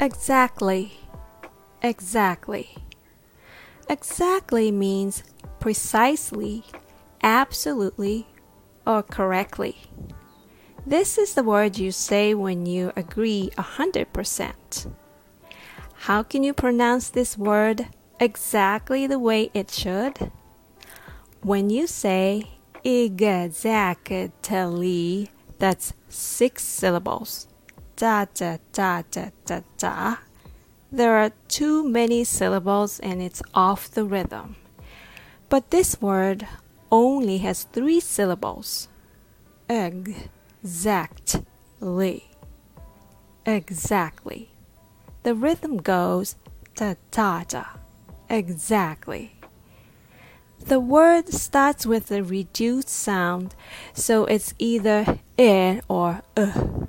Exactly. Exactly. Exactly means precisely, absolutely, or correctly. This is the word you say when you agree a 100%. How can you pronounce this word exactly the way it should? When you say exactly, that's six syllables. Da da da da da da. There are too many syllables and it's off the rhythm. But this word only has three syllables. Exactly. Exactly. The rhythm goes da da da. Exactly. The word starts with a reduced sound, so it's either i or uh.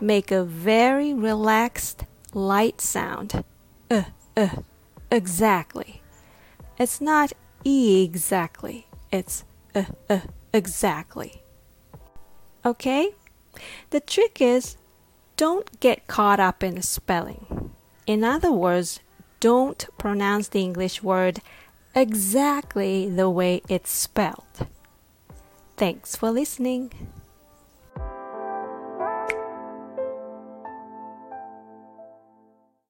Make a very relaxed, light sound. Uh, uh, exactly. It's not e exactly. It's uh, uh, exactly. Okay? The trick is don't get caught up in the spelling. In other words, don't pronounce the English word exactly the way it's spelled. Thanks for listening.